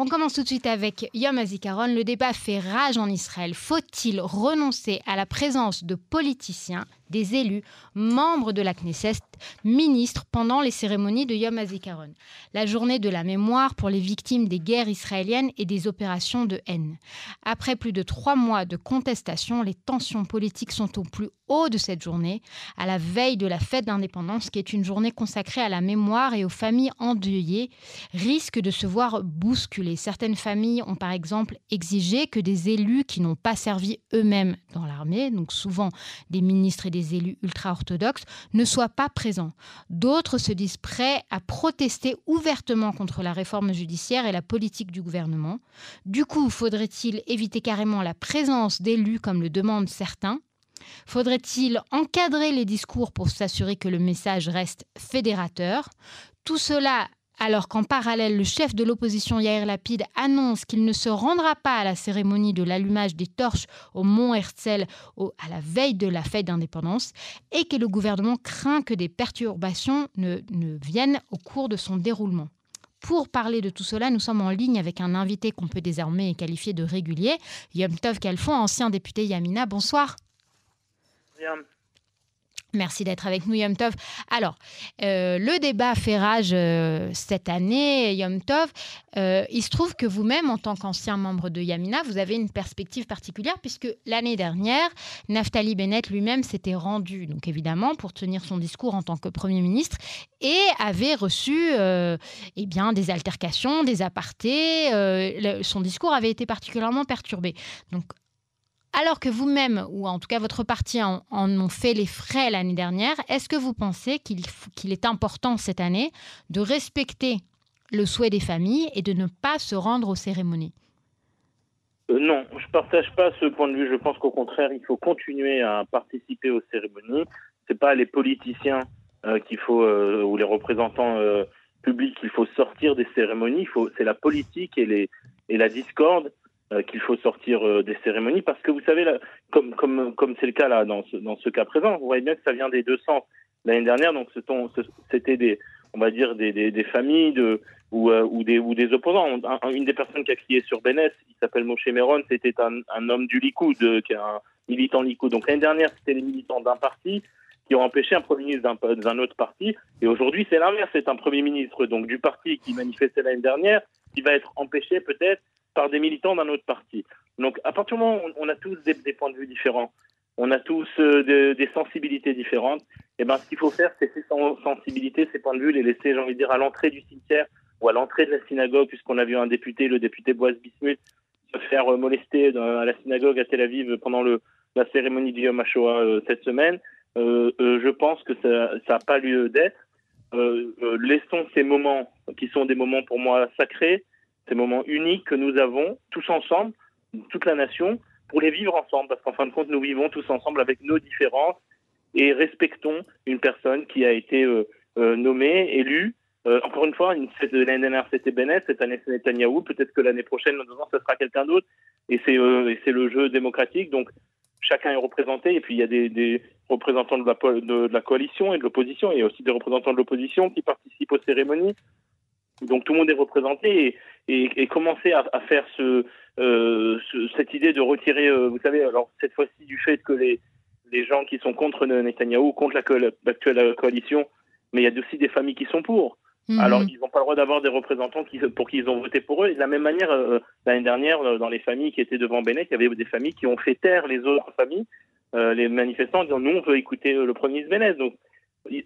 On commence tout de suite avec Yom HaZikaron. Le débat fait rage en Israël. Faut-il renoncer à la présence de politiciens, des élus, membres de la Knesset, ministres pendant les cérémonies de Yom HaZikaron La journée de la mémoire pour les victimes des guerres israéliennes et des opérations de haine. Après plus de trois mois de contestation, les tensions politiques sont au plus haut de cette journée, à la veille de la fête d'indépendance, qui est une journée consacrée à la mémoire et aux familles endeuillées, risque de se voir bousculée. Certaines familles ont par exemple exigé que des élus qui n'ont pas servi eux-mêmes dans l'armée, donc souvent des ministres et des élus ultra-orthodoxes, ne soient pas présents. D'autres se disent prêts à protester ouvertement contre la réforme judiciaire et la politique du gouvernement. Du coup, faudrait-il éviter carrément la présence d'élus comme le demandent certains? Faudrait-il encadrer les discours pour s'assurer que le message reste fédérateur? Tout cela alors qu'en parallèle, le chef de l'opposition Yair Lapide annonce qu'il ne se rendra pas à la cérémonie de l'allumage des torches au Mont Herzl à la veille de la fête d'indépendance et que le gouvernement craint que des perturbations ne, viennent au cours de son déroulement. Pour parler de tout cela, nous sommes en ligne avec un invité qu'on peut désormais qualifier de régulier, Yom Tov Kalfon, ancien député Yamina. Bonsoir. Merci d'être avec nous, Yom Tov. Alors, euh, le débat fait rage euh, cette année, Yom Tov. Euh, il se trouve que vous-même, en tant qu'ancien membre de Yamina, vous avez une perspective particulière puisque l'année dernière, Naftali Bennett lui-même s'était rendu, donc évidemment, pour tenir son discours en tant que Premier ministre et avait reçu eh bien, des altercations, des apartés. son discours avait été particulièrement perturbé. Donc, alors que vous-même, ou en tout cas votre parti, en, ont fait les frais l'année dernière, est-ce que vous pensez qu'il est important cette année de respecter le souhait des familles et de ne pas se rendre aux cérémonies? Euh, non, je ne partage pas ce point de vue. Je pense qu'au contraire, il faut continuer à participer aux cérémonies. Ce n'est pas les politiciens euh, qu'il euh, ou les représentants publics qu'il faut sortir des cérémonies. C'est la politique et, la discorde qu'il faut sortir euh, des cérémonies parce que vous savez, là, comme comme comme c'est le cas là dans ce, dans ce cas présent, vous voyez bien que ça vient des deux sens. L'année dernière, donc c'était des on va dire des, des, des familles de ou, euh, ou des ou des opposants. une des personnes qui a crié sur Bénès, il s'appelle Moshe Meron, c'était un, un, homme du Likoud, qui est un militant Likoud. Donc l'année dernière, c'était les militants d'un parti qui ont empêché un premier ministre d'un autre parti. Et aujourd'hui, c'est l'inverse. C'est un premier ministre donc du parti qui manifestait l'année dernière qui va être empêché peut-être par des militants d'un autre parti. Donc, à partir du moment où on a tous des, points de vue différents, on a tous euh, des sensibilités différentes, et eh ben, ce qu'il faut faire, c'est ces sensibilités, ces points de vue, les laisser, j'ai envie de dire, à l'entrée du cimetière ou à l'entrée de la synagogue, puisqu'on a vu un député, le député Boaz Bismuth, se faire euh, molester à la synagogue à Tel Aviv pendant la cérémonie du Yom HaShoah euh, cette semaine. je pense que ça n'a pas lieu d'être. laissons ces moments qui sont des moments pour moi sacrés, ces moments uniques que nous avons tous ensemble, toute la nation, pour les vivre ensemble, parce qu'en fin de compte, nous vivons tous ensemble avec nos différences et respectons une personne qui a été euh, euh, nommée, élue. Euh, encore une fois, l'année dernière c'était Bennett, cette année c'est Netanyahou, peut-être que l'année prochaine, dans ans, ce sera quelqu'un d'autre, et c'est le jeu démocratique, donc chacun est représenté, et puis il y a des, représentants de la, de la coalition et de l'opposition, et aussi des représentants de l'opposition qui participent aux cérémonies. Donc tout le monde est représenté et, et, commencer à, à faire ce, euh, cette idée de retirer, euh, vous savez, alors cette fois-ci du fait que les, les gens qui sont contre Netanyahou, contre l'actuelle coalition, mais il y a aussi des familles qui sont pour. Mhm. Alors, ils n'ont pas le droit d'avoir des représentants qui, pour qui ils ont voté pour eux. Et de la même manière, euh, l'année dernière, euh, dans les familles qui étaient devant Bennett, il y avait des familles qui ont fait taire les autres familles, euh, les manifestants, en disant nous, on veut écouter le premier ministre Bennett. Donc,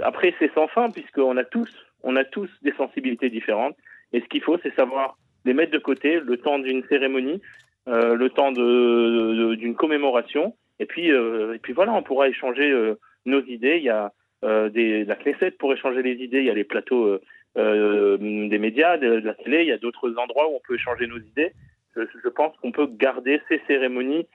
après, c'est sans fin, puisqu'on a tous on a tous des sensibilités différentes. Et ce qu'il faut, c'est savoir les mettre de côté le temps d'une cérémonie, euh, le temps d'une commémoration. Et puis, euh, et puis voilà, on pourra échanger euh, nos idées. Il y a des, la Knesset pour échanger les idées. Il y a les plateaux des médias, de, la télé. Il y a d'autres endroits où on peut échanger nos idées. Je pense qu'on peut garder ces cérémonies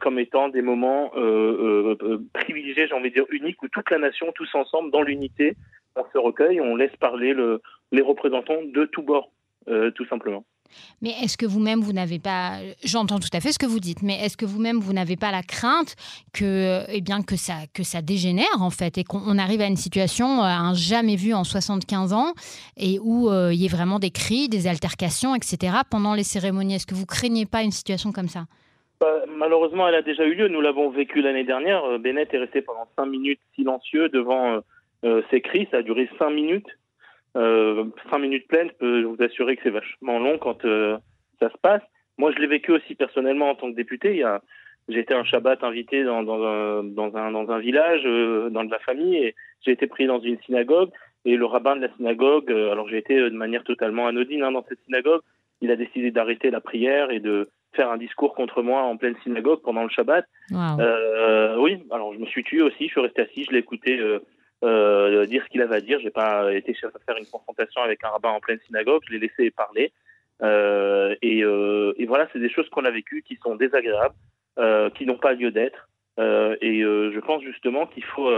comme étant des moments privilégiés, j'ai envie de dire uniques, où toute la nation, tous ensemble, dans l'unité, on se recueille, on laisse parler le, les représentants de tous bords, euh, tout simplement. Mais est-ce que vous-même, vous, n'avez pas, j'entends tout à fait ce que vous dites, mais est-ce que vous-même, vous, n'avez pas la crainte que, eh bien, que, ça, que ça dégénère, en fait, et qu'on arrive à une situation, euh, un jamais vu en 75 ans, et où euh, il y ait vraiment des cris, des altercations, etc., pendant les cérémonies? Est-ce que vous craignez pas une situation comme ça? Bah, Malheureusement, elle a déjà eu lieu. Nous l'avons vécu l'année dernière. Euh, Bennett est resté pendant cinq minutes silencieux devant ces cris. Ça a duré cinq minutes. Euh, cinq minutes pleines, je peux vous assurer que c'est vachement long quand euh, ça se passe. Moi, je l'ai vécu aussi personnellement en tant que député. Il y a, j'étais un Shabbat invité dans, un, village, euh, dans de la famille, et j'ai été pris dans une synagogue. Et le rabbin de la synagogue, euh, alors j'ai été de manière totalement anodine hein, dans cette synagogue, il a décidé d'arrêter la prière et de faire un discours contre moi en pleine synagogue pendant le Shabbat. Wow. oui, alors je me suis tué aussi, je suis resté assis, je l'ai écouté euh, dire ce qu'il avait à dire. J'ai pas été chef à faire une confrontation avec un rabbin en pleine synagogue. Je l'ai laissé parler. Euh, et, euh, et, voilà, c'est des choses qu'on a vécues qui sont désagréables, euh, qui n'ont pas lieu d'être. Euh, et je pense justement qu'il faut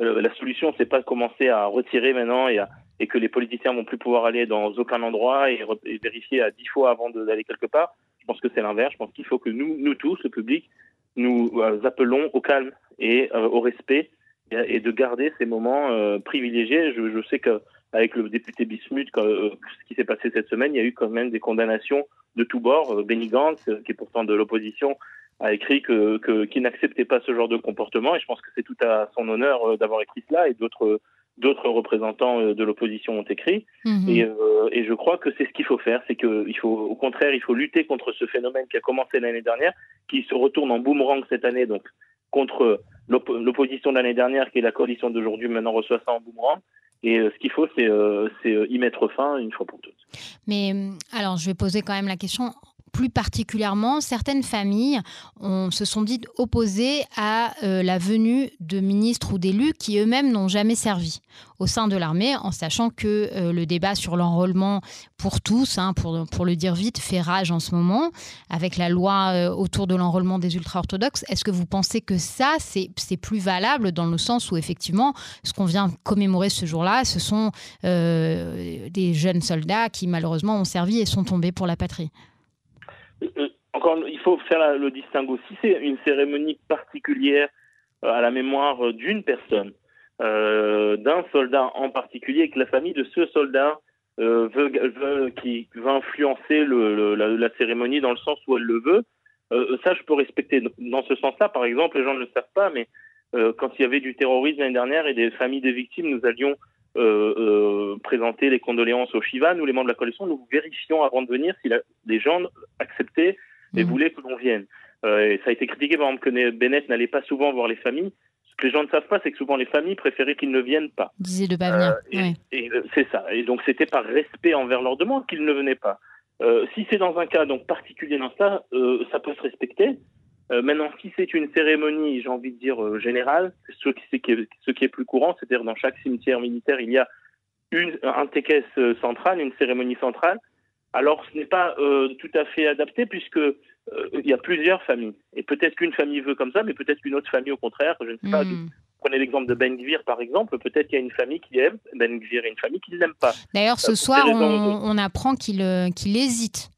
la solution, c'est pas de commencer à retirer maintenant et, à, et, que les politiciens vont plus pouvoir aller dans aucun endroit et, et vérifier à dix fois avant d'aller quelque part. Je pense que c'est l'inverse. Je pense qu'il faut que nous, nous tous, le public, nous appelons au calme et au respect et de garder ces moments euh, privilégiés. Je, sais qu'avec le député Bismuth, euh, ce qui s'est passé cette semaine, il y a eu quand même des condamnations de tous bords. Euh, Benny Gantz, qui est pourtant de l'opposition, a écrit que, qu'il n'acceptait pas ce genre de comportement. Et je pense que c'est tout à son honneur d'avoir écrit cela et d'autres d'autres représentants de l'opposition ont écrit. Mhm. Et, euh, et, je crois que c'est ce qu'il faut faire, c'est qu'il faut, au contraire, il faut lutter contre ce phénomène qui a commencé l'année dernière, qui se retourne en boomerang cette année, donc contre l'opposition de l'année dernière, qui est la coalition d'aujourd'hui, maintenant reçoit ça en boomerang. Et euh, ce qu'il faut, c'est euh, euh, y mettre fin une fois pour toutes. Mais alors, je vais poser quand même la question plus particulièrement, certaines familles se sont dites opposées à euh, la venue de ministres ou d'élus qui eux-mêmes n'ont jamais servi au sein de l'armée, en sachant que euh, le débat sur l'enrôlement pour tous, hein, pour, le dire vite, fait rage en ce moment, avec la loi euh, autour de l'enrôlement des ultra-orthodoxes. Est-ce que vous pensez que ça, c'est plus valable dans le sens où effectivement, ce qu'on vient commémorer ce jour-là, ce sont des jeunes soldats qui malheureusement ont servi et sont tombés pour la patrie? Encore, il faut faire le distinguo. Si c'est une cérémonie particulière euh, à la mémoire d'une personne, euh, d'un soldat en particulier, que la famille de ce soldat veut, veut, influencer la, cérémonie dans le sens où elle le veut, ça je peux respecter. Dans ce sens-là, par exemple, les gens ne le savent pas, mais quand il y avait du terrorisme l'année dernière et des familles des victimes, nous allions euh, euh, présenter les condoléances au Shiva, nous les membres de la coalition, nous vérifions avant de venir si la, les gens acceptaient et mmh. voulaient que l'on vienne. Euh, et ça a été critiqué par exemple que Bennett n'allait pas souvent voir les familles. Ce que les gens ne savent pas, c'est que souvent les familles préféraient qu'ils ne viennent pas. Disaient de pas venir. et, ouais. et c'est ça. Et donc c'était par respect envers leur demande qu'ils ne venaient pas. si c'est dans un cas donc particulier dans ça, ça peut se respecter. Euh, maintenant, si c'est une cérémonie, j'ai envie de dire euh, générale, ce qui, est, ce qui est plus courant, c'est-à-dire dans chaque cimetière militaire, il y a une, un tékès euh, central, une cérémonie centrale. Alors, ce n'est pas euh, tout à fait adapté puisque il y a plusieurs familles. Et peut-être qu'une famille veut comme ça, mais peut-être qu'une autre famille, au contraire, je ne sais mmh. pas. Prenez l'exemple de Ben Gvir, par exemple. Peut-être qu'il y a une famille qui aime Ben Gvir et une famille qui ne l'aime pas. D'ailleurs, ce soir, on, on, apprend qu'il qu'il hésite,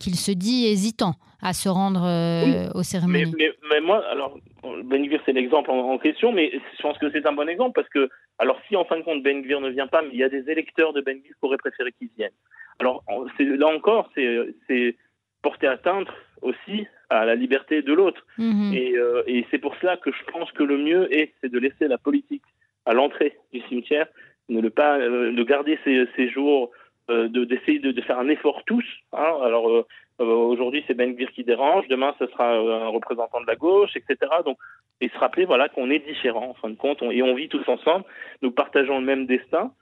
qu'il se dit hésitant à se rendre euh, oui, aux cérémonies. Mais, mais, mais, moi, alors, Ben Gvir, c'est l'exemple en, en, question, mais je pense que c'est un bon exemple parce que, alors, si en fin de compte Ben Gvir ne vient pas, mais il y a des électeurs de Ben Gvir qui auraient préféré qu'ils viennent. Alors, là encore, c'est porter atteinte aussi à la liberté de l'autre. Et, euh, et c'est pour cela que je pense que le mieux est, c'est de laisser la politique à l'entrée du cimetière, ne le pas, euh, de garder ces, ces jours, euh, d'essayer de, de, faire un effort tous. Hein. Alors, aujourd'hui, c'est Ben Gvir qui dérange, demain, ce sera un représentant de la gauche, etc. Donc, et se rappeler voilà, qu'on est différents, en fin de compte, et on vit tous ensemble, nous partageons le même destin,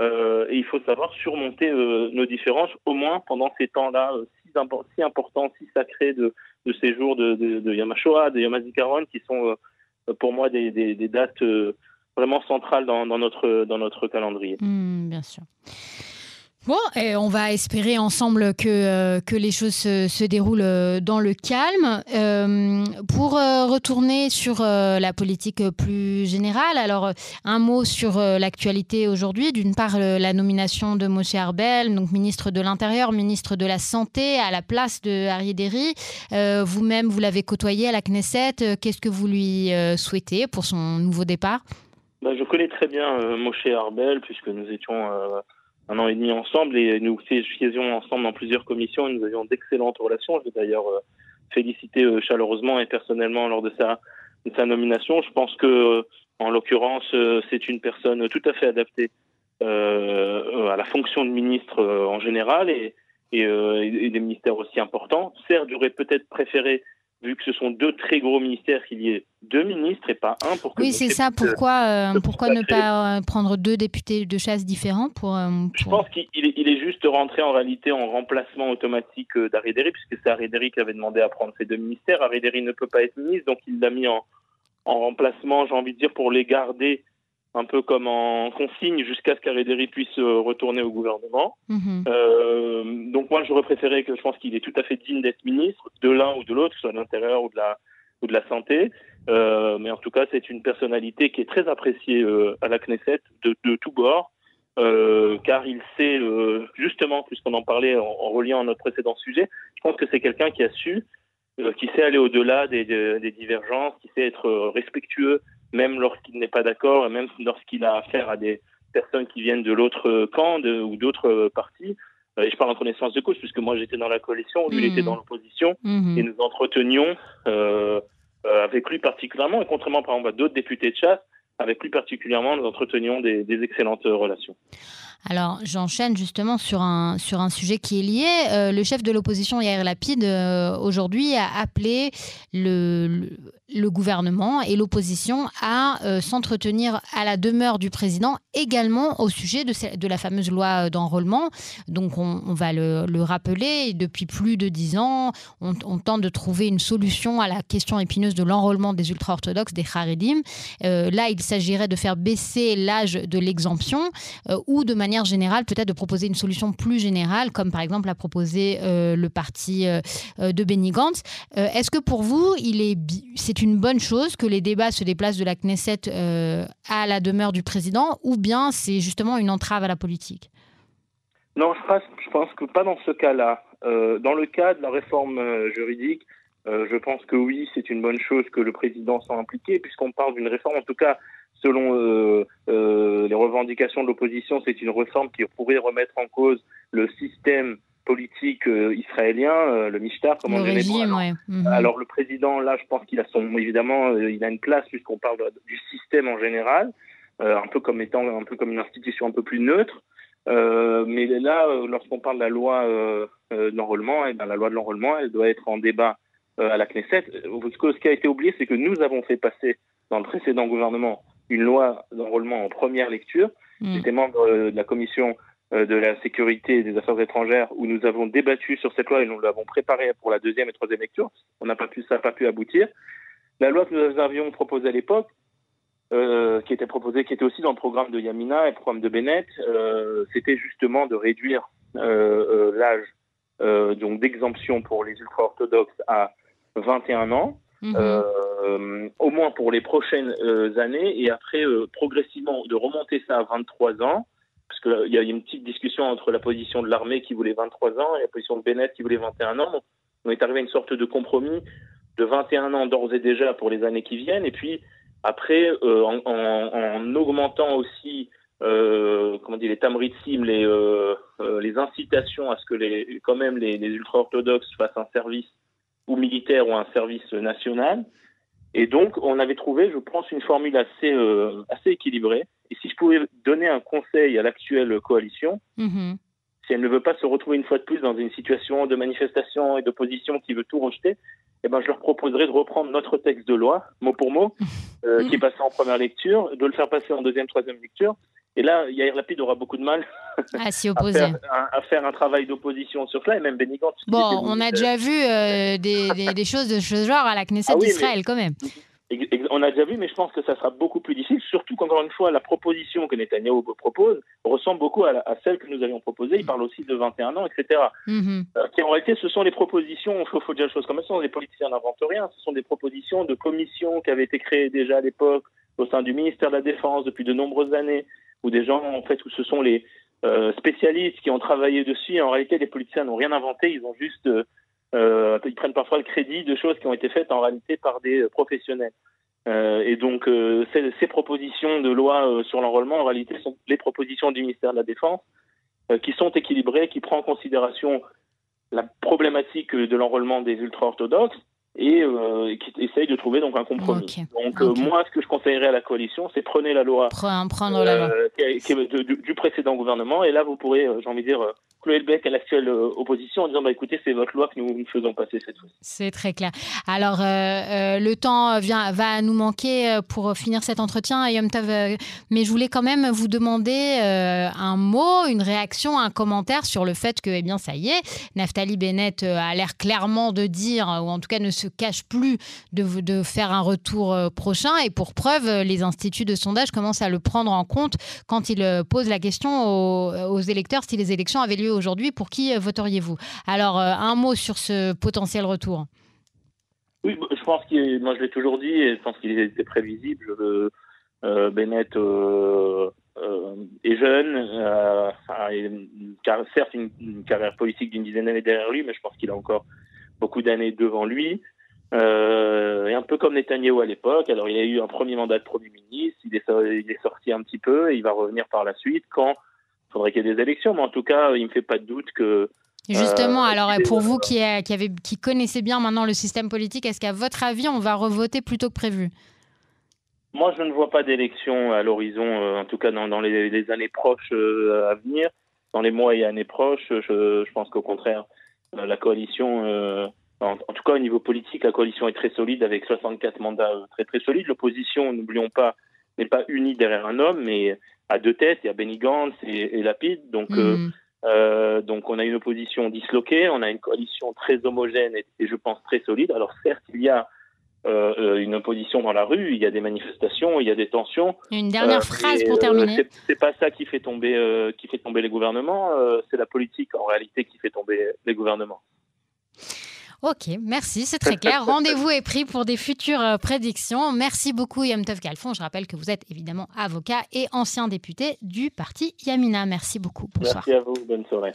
euh, et il faut savoir surmonter euh, nos différences, au moins pendant ces temps-là euh, si, import si importants, si sacrés de, de ces jours de, de, de Yom HaZikaron, qui sont euh, pour moi des, des, dates euh, vraiment centrales dans, dans, notre, dans notre calendrier. Mmh, bien sûr. Bon, et on va espérer ensemble que, euh, que les choses se, déroulent euh, dans le calme. Euh, pour retourner sur la politique plus générale, alors un mot sur l'actualité aujourd'hui. D'une part, la nomination de Moshe Arbel, donc ministre de l'Intérieur, ministre de la Santé, à la place de Harry Derry. Vous-même, vous l'avez côtoyé à la Knesset. Qu'est-ce que vous lui souhaitez pour son nouveau départ? Bah, Je connais très bien Moshe Arbel, puisque nous étions un an et demi ensemble et nous faisions ensemble dans plusieurs commissions et nous avions d'excellentes relations. Je vais d'ailleurs euh, féliciter euh, chaleureusement et personnellement lors de sa, de sa nomination. Je pense que, en l'occurrence, euh, c'est une personne tout à fait adaptée à la fonction de ministre en général et, et, et, des ministères aussi importants. Certes, j'aurais peut-être préféré vu que ce sont deux très gros ministères, qu'il y ait deux ministres et pas un pour que Oui, c'est ça. Pourquoi, euh, pourquoi ne pas euh, prendre deux députés de chasse différents pour, euh, Je pense qu'il est, il est, juste rentré en réalité en remplacement automatique d'Arideri, puisque c'est Arideri qui avait demandé à prendre ces deux ministères. Arideri ne peut pas être ministre, donc il l'a mis en, en remplacement, j'ai envie de dire, pour les garder un peu comme en consigne jusqu'à ce qu'Arédéry puisse euh, retourner au gouvernement. Mhm. Euh, donc moi, j'aurais préféré que je pense qu'il est tout à fait digne d'être ministre de l'un ou de l'autre, soit de l'intérieur ou de la ou de la santé. Euh, mais en tout cas, c'est une personnalité qui est très appréciée euh, à la Knesset de, de tous bords, euh, car il sait justement, puisqu'on en parlait en, en, reliant à notre précédent sujet, je pense que c'est quelqu'un qui a su, qui sait aller au-delà des, des, des, divergences, qui sait être respectueux même lorsqu'il n'est pas d'accord, même lorsqu'il a affaire à des personnes qui viennent de l'autre camp ou d'autres partis. Euh, et je parle en connaissance de cause, puisque moi j'étais dans la coalition, lui il était mmh. dans l'opposition, mmh. et nous entretenions euh, euh, avec lui particulièrement, et contrairement par exemple à d'autres députés de chasse, avec lui particulièrement, nous entretenions des, des excellentes relations. Alors, j'enchaîne justement sur un, sur un sujet qui est lié. le chef de l'opposition, Yair Lapide, aujourd'hui a appelé le, le gouvernement et l'opposition à euh, s'entretenir à la demeure du président également au sujet de, de la fameuse loi euh, d'enrôlement. Donc on, va le, rappeler, depuis plus de dix ans, on, tente de trouver une solution à la question épineuse de l'enrôlement des ultra-orthodoxes, des Haredim. Euh, là, il s'agirait de faire baisser l'âge de l'exemption ou de manière générale peut-être de proposer une solution plus générale, comme par exemple a proposé le parti de Benny Gantz. Est-ce que pour vous, il est, c'est une bonne chose que les débats se déplacent de la Knesset euh, à la demeure du président ou bien c'est justement une entrave à la politique? Non, je pense, que pas dans ce cas-là. Euh, dans le cas de la réforme euh, juridique, je pense que oui, c'est une bonne chose que le président soit impliqué, puisqu'on parle d'une réforme, en tout cas, selon les revendications de l'opposition, c'est une réforme qui pourrait remettre en cause le système politique euh, israélien, euh, le Mishtar, comme on dit. alors, mhm. alors, le président, là, je pense qu'il a son, évidemment, euh, il a une place puisqu'on parle du système en général, un peu comme étant un peu comme une institution un peu plus neutre. mais là, lorsqu'on parle de la loi d'enrôlement, et eh ben, la loi de l'enrôlement, elle doit être en débat à la Knesset. Ce qui a été oublié, c'est que nous avons fait passer dans le précédent gouvernement une loi d'enrôlement en première lecture. Mm. J'étais membre de la commission euh, de la sécurité et des affaires étrangères où nous avons débattu sur cette loi et nous l'avons préparée pour la deuxième et troisième lecture. On n'a pas pu, ça n'a pas pu aboutir. La loi que nous avions proposée à l'époque, euh, qui était proposée, qui était aussi dans le programme de Yamina et le programme de Bennett, euh, c'était justement de réduire l'âge donc d'exemption pour les ultra-orthodoxes à 21 ans. Mhm. au moins pour les prochaines années, et après progressivement de remonter ça à 23 ans, parce qu'il y a une petite discussion entre la position de l'armée qui voulait 23 ans et la position de Bennett qui voulait 21 ans. on est arrivé à une sorte de compromis de 21 ans d'ores et déjà pour les années qui viennent, et puis après, euh, en, augmentant aussi euh, comment dire, les tamritsim, les, euh, les incitations à ce que les, quand même les ultra-orthodoxes fassent un service ou militaire ou un service national. Et donc, on avait trouvé, je pense, une formule assez, assez équilibrée et si je pouvais donner un conseil à l'actuelle coalition, mhm. si elle ne veut pas se retrouver une fois de plus dans une situation de manifestation et d'opposition qui veut tout rejeter, eh ben, je leur proposerais de reprendre notre texte de loi, mot pour mot, euh, qui est passé en première lecture, de le faire passer en deuxième, troisième lecture. Et là, Yair Lapide aura beaucoup de mal à s'y opposer, à, faire, un, travail d'opposition sur cela, et même Benny Bon, on a déjà vu euh, des, des, choses de ce genre à la Knesset ah d'Israël, quand même. on a déjà vu, mais je pense que ça sera beaucoup plus difficile, surtout qu'encore une fois, la proposition que Netanyahu propose ressemble beaucoup à, celle que nous avions proposée. Il parle aussi de 21 ans, etc. Mm-hmm. Euh, en réalité, ce sont les propositions, il faut, dire les choses comme sont, les politiciens n'inventent rien, ce sont des propositions de commissions qui avaient été créées déjà à l'époque au sein du ministère de la Défense depuis de nombreuses années, où des gens, en fait, où ce sont les euh, spécialistes qui ont travaillé dessus. En réalité, les politiciens n'ont rien inventé, ils ont juste... Euh, ils prennent parfois le crédit de choses qui ont été faites en réalité par des professionnels. Euh, et donc, euh, ces, ces, propositions de loi euh, sur l'enrôlement, en réalité, sont les propositions du ministère de la Défense qui sont équilibrées, qui prend en considération la problématique de l'enrôlement des ultra-orthodoxes et, qui essaye de trouver donc un compromis. Donc moi, ce que je conseillerais à la coalition, c'est prenez la loi, prendre la loi. du, précédent gouvernement, et là vous pourrez, j'ai envie de dire, Chloé Bec à l'actuelle euh, opposition en disant bah, écoutez, c'est votre loi que nous, nous faisons passer cette fois. C'est très clair. Alors, euh, euh, le temps vient, va nous manquer pour finir cet entretien, Yom mais je voulais quand même vous demander un mot, une réaction, un commentaire sur le fait que, eh bien, ça y est, Naftali Bennett a l'air clairement de dire, ou en tout cas ne se cache plus de, de faire un retour prochain. Et pour preuve, les instituts de sondage commencent à le prendre en compte quand il pose la question aux électeurs si les élections avaient lieu aujourd'hui, pour qui euh, voteriez-vous? Alors, euh, un mot sur ce potentiel retour. Oui, bah, je pense qu'il, moi je l'ai toujours dit, et je pense qu'il était prévisible. Euh, Bennett est jeune, certes une, carrière politique d'une dizaine d'années derrière lui, mais je pense qu'il a encore beaucoup d'années devant lui. et un peu comme Netanyahu à l'époque, alors il a eu un premier mandat de Premier ministre, il est sorti un petit peu et il va revenir par la suite quand faudrait qu'il y ait des élections, mais en tout cas, il ne me fait pas de doute que. Justement, euh, alors pour vous qui, qui, avez, qui connaissez bien maintenant le système politique, est-ce qu'à votre avis, on va revoter plutôt que prévu? Moi, je ne vois pas d'élection à l'horizon, euh, en tout cas dans, les, années proches euh, à venir. Dans les mois et années proches, je, pense qu'au contraire, la coalition, en, tout cas au niveau politique, la coalition est très solide avec 64 mandats très très solides. L'opposition, n'oublions pas, n'est pas unie derrière un homme, mais à deux têtes, il y a Benny Gantz et, Lapide. Donc, euh, mm. euh, donc on a une opposition disloquée, on a une coalition très homogène et, je pense très solide. Alors certes, il y a euh, une opposition dans la rue, il y a des manifestations, il y a des tensions. Une dernière phrase pour terminer. c'est pas ça qui fait tomber, qui fait tomber les gouvernements, c'est la politique en réalité qui fait tomber les gouvernements. Ok, merci, c'est très clair. Rendez-vous est pris pour des futures euh, prédictions. Merci beaucoup Yom Tov Kalfon. Je rappelle que vous êtes évidemment avocat et ancien député du parti Yamina. Merci beaucoup. Bonsoir. Merci à vous, bonne soirée.